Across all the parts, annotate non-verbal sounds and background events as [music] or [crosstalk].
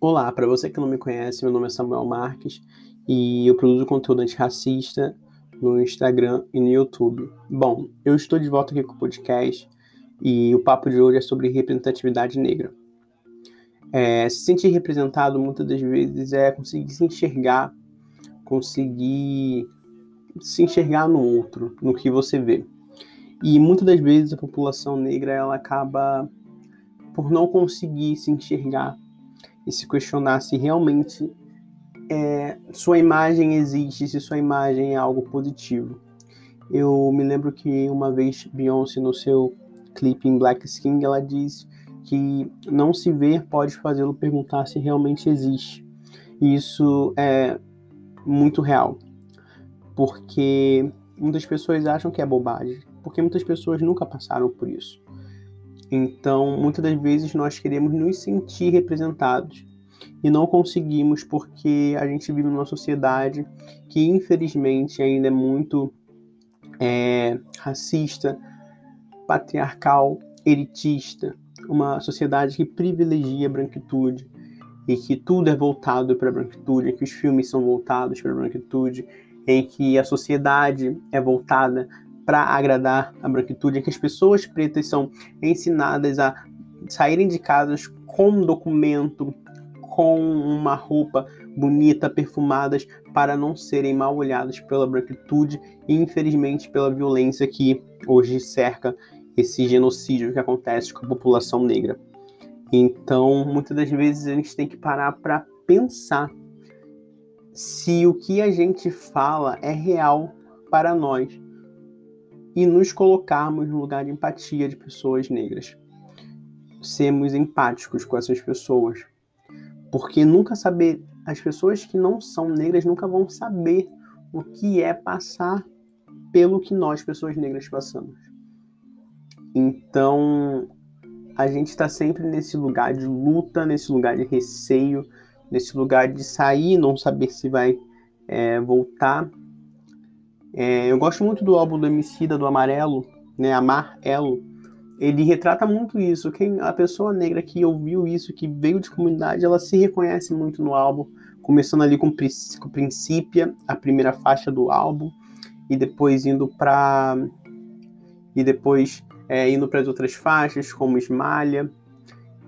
Olá, para você que não me conhece, meu nome é Samuel Marques e eu produzo conteúdo antirracista no Instagram e no YouTube. Bom, eu estou de volta aqui com o podcast e o papo de hoje é sobre representatividade negra. É, se sentir representado muitas das vezes é conseguir se enxergar, conseguir se enxergar no outro, no que você vê. E muitas das vezes a população negra ela acaba por não conseguir se enxergar e se questionar se realmente é, sua imagem existe, se sua imagem é algo positivo. Eu me lembro que uma vez Beyoncé no seu clipe em Black Skin ela diz que não se ver pode fazê-lo perguntar se realmente existe. E isso é muito real, porque muitas pessoas acham que é bobagem, porque muitas pessoas nunca passaram por isso. Então, muitas das vezes nós queremos nos sentir representados e não conseguimos porque a gente vive numa sociedade que, infelizmente, ainda é muito é, racista, patriarcal, elitista, uma sociedade que privilegia a branquitude e que tudo é voltado para a branquitude, que os filmes são voltados para a branquitude, em que a sociedade é voltada para agradar a branquitude, que as pessoas pretas são ensinadas a saírem de casas com um documento, com uma roupa bonita, perfumadas, para não serem mal olhadas pela branquitude e, infelizmente, pela violência que hoje cerca esse genocídio que acontece com a população negra. Então, muitas das vezes a gente tem que parar para pensar se o que a gente fala é real para nós e nos colocarmos no lugar de empatia de pessoas negras. Sermos empáticos com essas pessoas. Porque nunca saber, as pessoas que não são negras nunca vão saber o que é passar pelo que nós, pessoas negras, passamos. Então, a gente está sempre nesse lugar de luta, nesse lugar de receio, nesse lugar de sair, não saber se vai é, voltar é, eu gosto muito do álbum do Emicida, do Amarelo, né, Amar Elo. Ele retrata muito isso. Quem a pessoa negra que ouviu isso, que veio de comunidade, ela se reconhece muito no álbum, começando ali com, com Princípia, a primeira faixa do álbum, e depois indo para e depois é, indo para as outras faixas, como Esmalha.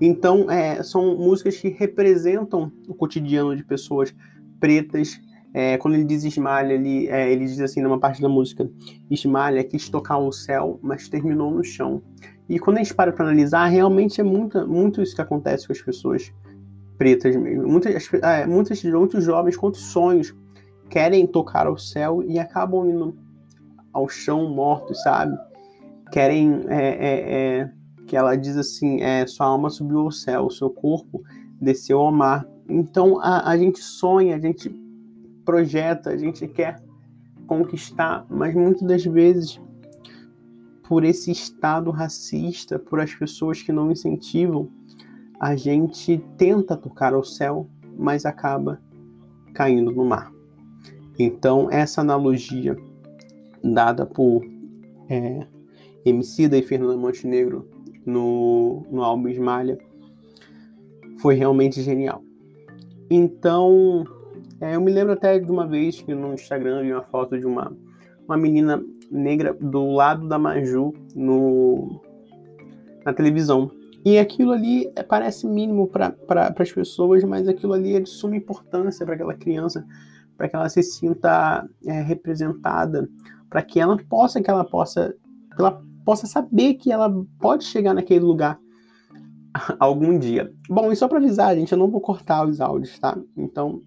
Então, é, são músicas que representam o cotidiano de pessoas pretas é, quando ele diz esmalha, ele, é, ele diz assim numa parte da música: esmalha quis tocar o céu, mas terminou no chão. E quando a gente para para analisar, realmente é muito, muito isso que acontece com as pessoas pretas mesmo. Muitas, é, muitas, muitos jovens, quantos sonhos querem tocar ao céu e acabam indo ao chão mortos, sabe? Querem é, é, é, que ela diz assim: é, sua alma subiu ao céu, seu corpo desceu ao mar. Então a, a gente sonha, a gente projeta, a gente quer conquistar, mas muitas das vezes, por esse estado racista, por as pessoas que não incentivam, a gente tenta tocar ao céu, mas acaba caindo no mar. Então, essa analogia dada por é, Emicida e Fernanda Montenegro no, no álbum Esmalha foi realmente genial. Então, é, eu me lembro até de uma vez que no Instagram vi uma foto de uma, uma menina negra do lado da Maju no, na televisão. E aquilo ali é, parece mínimo para pra, as pessoas, mas aquilo ali é de suma importância para aquela criança, para que ela se sinta é, representada, para que ela possa, que ela possa, que ela possa saber que ela pode chegar naquele lugar [laughs] algum dia. Bom, e só para avisar, gente, eu não vou cortar os áudios, tá? Então,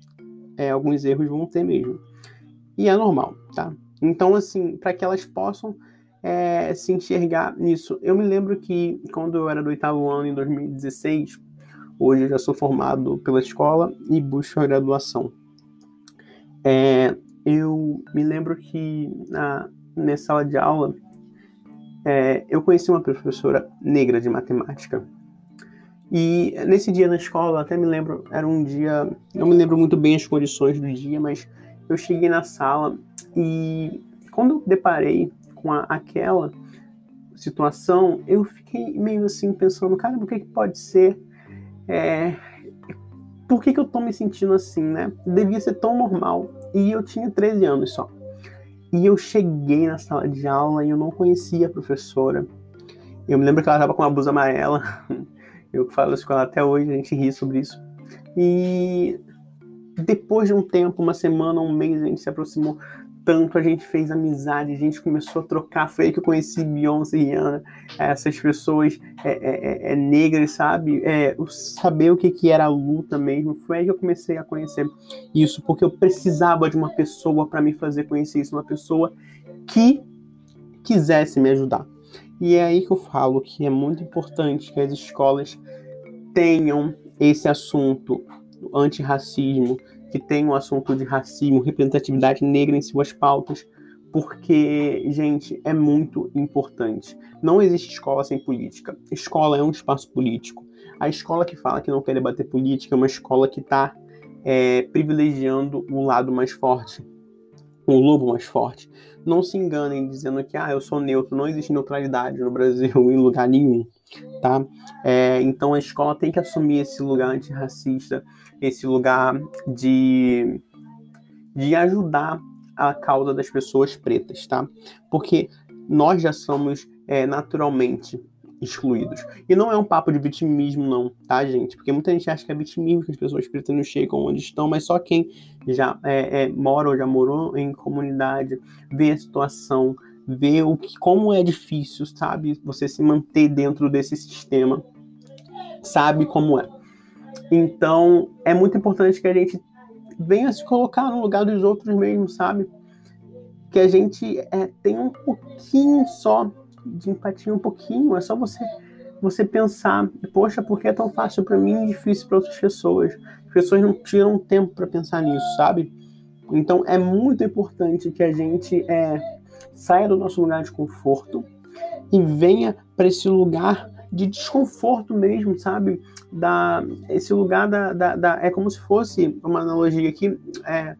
é, alguns erros vão ter mesmo. E é normal, tá? Então, assim, para que elas possam é, se enxergar nisso. Eu me lembro que quando eu era do oitavo ano, em 2016, hoje eu já sou formado pela escola e busco a graduação. É, eu me lembro que na, nessa sala de aula é, eu conheci uma professora negra de matemática e nesse dia na escola, até me lembro, era um dia, não me lembro muito bem as condições do dia, mas eu cheguei na sala e quando eu deparei com a, aquela situação, eu fiquei meio assim pensando, cara, o que, que pode ser? É, por que, que eu tô me sentindo assim, né? Devia ser tão normal. E eu tinha 13 anos só. E eu cheguei na sala de aula e eu não conhecia a professora. Eu me lembro que ela tava com uma blusa amarela. [laughs] Eu falo isso com ela até hoje, a gente ri sobre isso. E depois de um tempo, uma semana, um mês, a gente se aproximou tanto, a gente fez amizade, a gente começou a trocar. Foi aí que eu conheci Beyoncé e Rihanna, essas pessoas é, é, é, é negras, sabe? É, saber o que, que era a luta mesmo. Foi aí que eu comecei a conhecer isso, porque eu precisava de uma pessoa para me fazer conhecer isso, uma pessoa que quisesse me ajudar. E é aí que eu falo que é muito importante que as escolas tenham esse assunto antirracismo, que tem um assunto de racismo, representatividade negra em suas pautas, porque, gente, é muito importante. Não existe escola sem política. Escola é um espaço político. A escola que fala que não quer debater política é uma escola que está é, privilegiando o lado mais forte, o lobo mais forte. Não se enganem dizendo que ah, eu sou neutro. Não existe neutralidade no Brasil [laughs] em lugar nenhum tá? É, então a escola tem que assumir esse lugar antirracista, esse lugar de, de ajudar a causa das pessoas pretas, tá? Porque nós já somos é, naturalmente excluídos. E não é um papo de vitimismo, não, tá, gente? Porque muita gente acha que é vitimismo que as pessoas pretas não chegam onde estão, mas só quem já é, é, mora ou já morou em comunidade vê a situação ver o que, como é difícil, sabe? Você se manter dentro desse sistema, sabe como é. Então, é muito importante que a gente venha se colocar no lugar dos outros mesmo, sabe? Que a gente é, tenha um pouquinho só de empatia, um pouquinho. É só você você pensar, poxa, por que é tão fácil para mim e difícil para outras pessoas? As pessoas não tiram tempo para pensar nisso, sabe? Então, é muito importante que a gente é, saia do nosso lugar de conforto e venha para esse lugar de desconforto mesmo, sabe? Da, esse lugar da, da, da, É como se fosse, uma analogia aqui, é,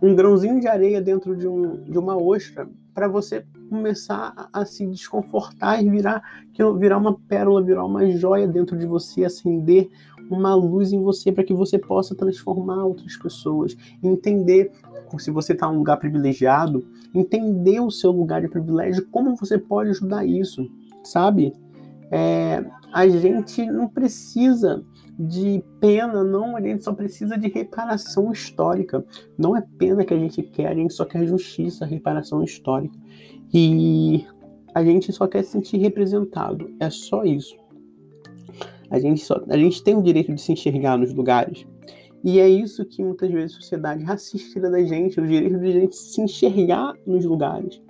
um grãozinho de areia dentro de, um, de uma ostra, para você começar a, se desconfortar e virar, virar uma pérola, virar uma joia dentro de você, acender uma luz em você para que você possa transformar outras pessoas, entender se você está em um lugar privilegiado, entender o seu lugar de privilégio, como você pode ajudar isso, sabe? É, a gente não precisa de pena, não, a gente só precisa de reparação histórica. Não é pena que a gente quer, a gente só quer justiça, reparação histórica. E a gente só quer se sentir representado, é só isso. A gente, só, a gente tem o direito de se enxergar nos lugares. E é isso que muitas vezes a sociedade racista tira da gente, o direito de a gente se enxergar nos lugares.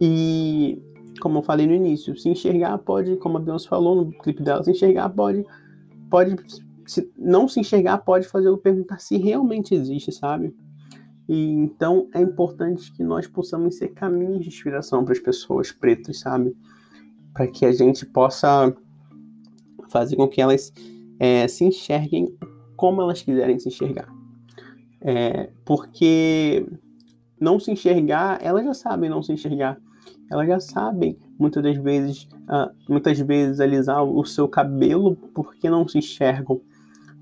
E, como eu falei no início, se enxergar pode, como a Beyoncé falou no clipe dela, se enxergar pode, pode se não se enxergar pode fazê-lo perguntar se realmente existe, sabe? E então é importante que nós possamos ser caminhos de inspiração para as pessoas pretas, sabe? Para que a gente possa fazer com que elas é, se enxerguem como elas quiserem se enxergar. É, porque não se enxergar, elas já sabem não se enxergar. Elas já sabem, muitas das vezes, uh, muitas vezes alisar o seu cabelo porque não se enxergam.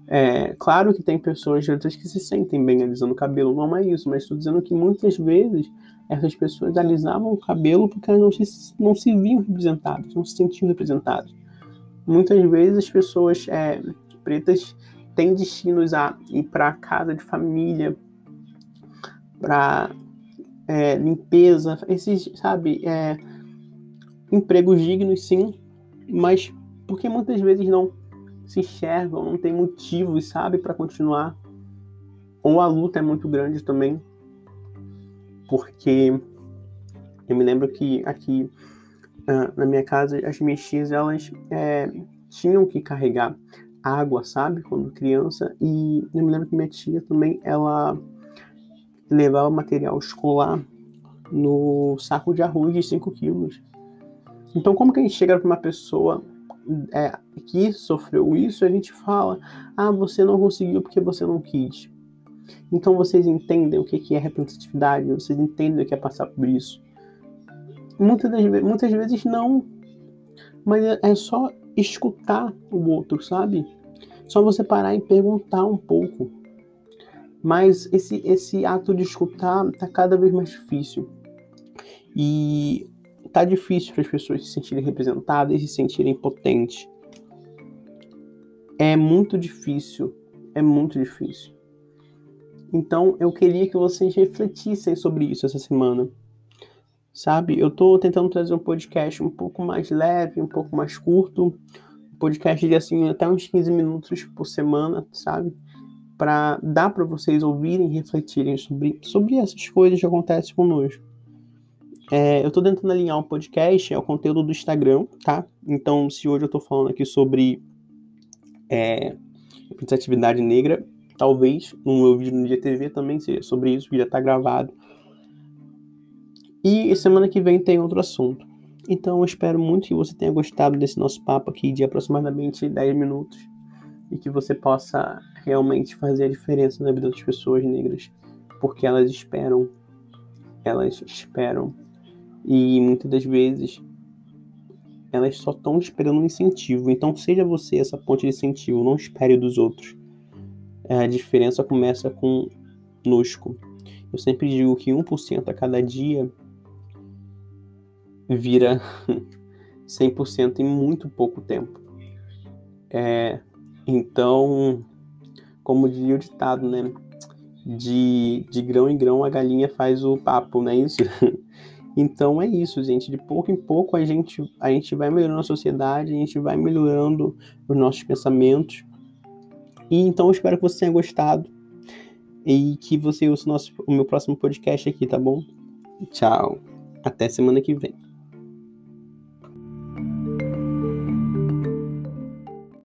É, claro que tem pessoas que se sentem bem alisando o cabelo, não é isso, mas estou dizendo que muitas vezes essas pessoas alisavam o cabelo porque elas não se, não se viam representadas, não se sentiam representadas muitas vezes as pessoas é, pretas têm destinos a ir para casa de família, para é, limpeza, esses, sabe, é, empregos dignos, sim, mas porque muitas vezes não se enxergam, não tem motivos, sabe, para continuar. Ou a luta é muito grande também, porque eu me lembro que aqui uh, na minha casa, as minhas tias, elas é, tinham que carregar água, sabe? Quando criança. E eu me lembro que minha tia também, ela levava material escolar no saco de arroz de 5 quilos. Então, como que a gente chega para uma pessoa é, que sofreu isso, a gente fala: ah, você não conseguiu porque você não quis. Então, vocês entendem o que é representatividade, vocês entendem o que é passar por isso. Muitas, das, muitas vezes não. Mas é, é só escutar o outro, sabe? Só você parar e perguntar um pouco. Mas esse, esse ato de escutar tá cada vez mais difícil. E tá difícil para as pessoas se sentirem representadas e se sentirem potentes. É muito difícil. É muito difícil. Então eu queria que vocês refletissem sobre isso essa semana. Sabe? Eu tô tentando trazer um podcast um pouco mais leve, um pouco mais curto. Podcast de assim até uns 15 minutos por semana, sabe? Para dar para vocês ouvirem refletirem sobre, sobre essas coisas que acontecem conosco. É, eu tô tentando alinhar um podcast, é o conteúdo do Instagram, tá? Então, se hoje eu tô falando aqui sobre é, representatividade negra, talvez no meu vídeo no GTV também seja sobre isso, que já tá gravado. E semana que vem tem outro assunto. Então eu espero muito que você tenha gostado desse nosso papo aqui de aproximadamente 10 minutos e que você possa realmente fazer a diferença na vida das pessoas negras, porque elas esperam, elas esperam e muitas das vezes elas só estão esperando um incentivo. Então seja você essa ponte de incentivo, não espere dos outros. A diferença começa conosco. Eu sempre digo que 1% a cada dia vira [laughs] 100% em muito pouco tempo. É, então, como diria o ditado, né? De, de grão em grão a galinha faz o papo, não é isso? [laughs] Então é isso, gente. De pouco em pouco a gente, a gente vai melhorando a sociedade, a gente vai melhorando os nossos pensamentos. E então eu espero que você tenha gostado e que você ouça o, nosso, o meu próximo podcast aqui, tá bom? Tchau. Até semana que vem.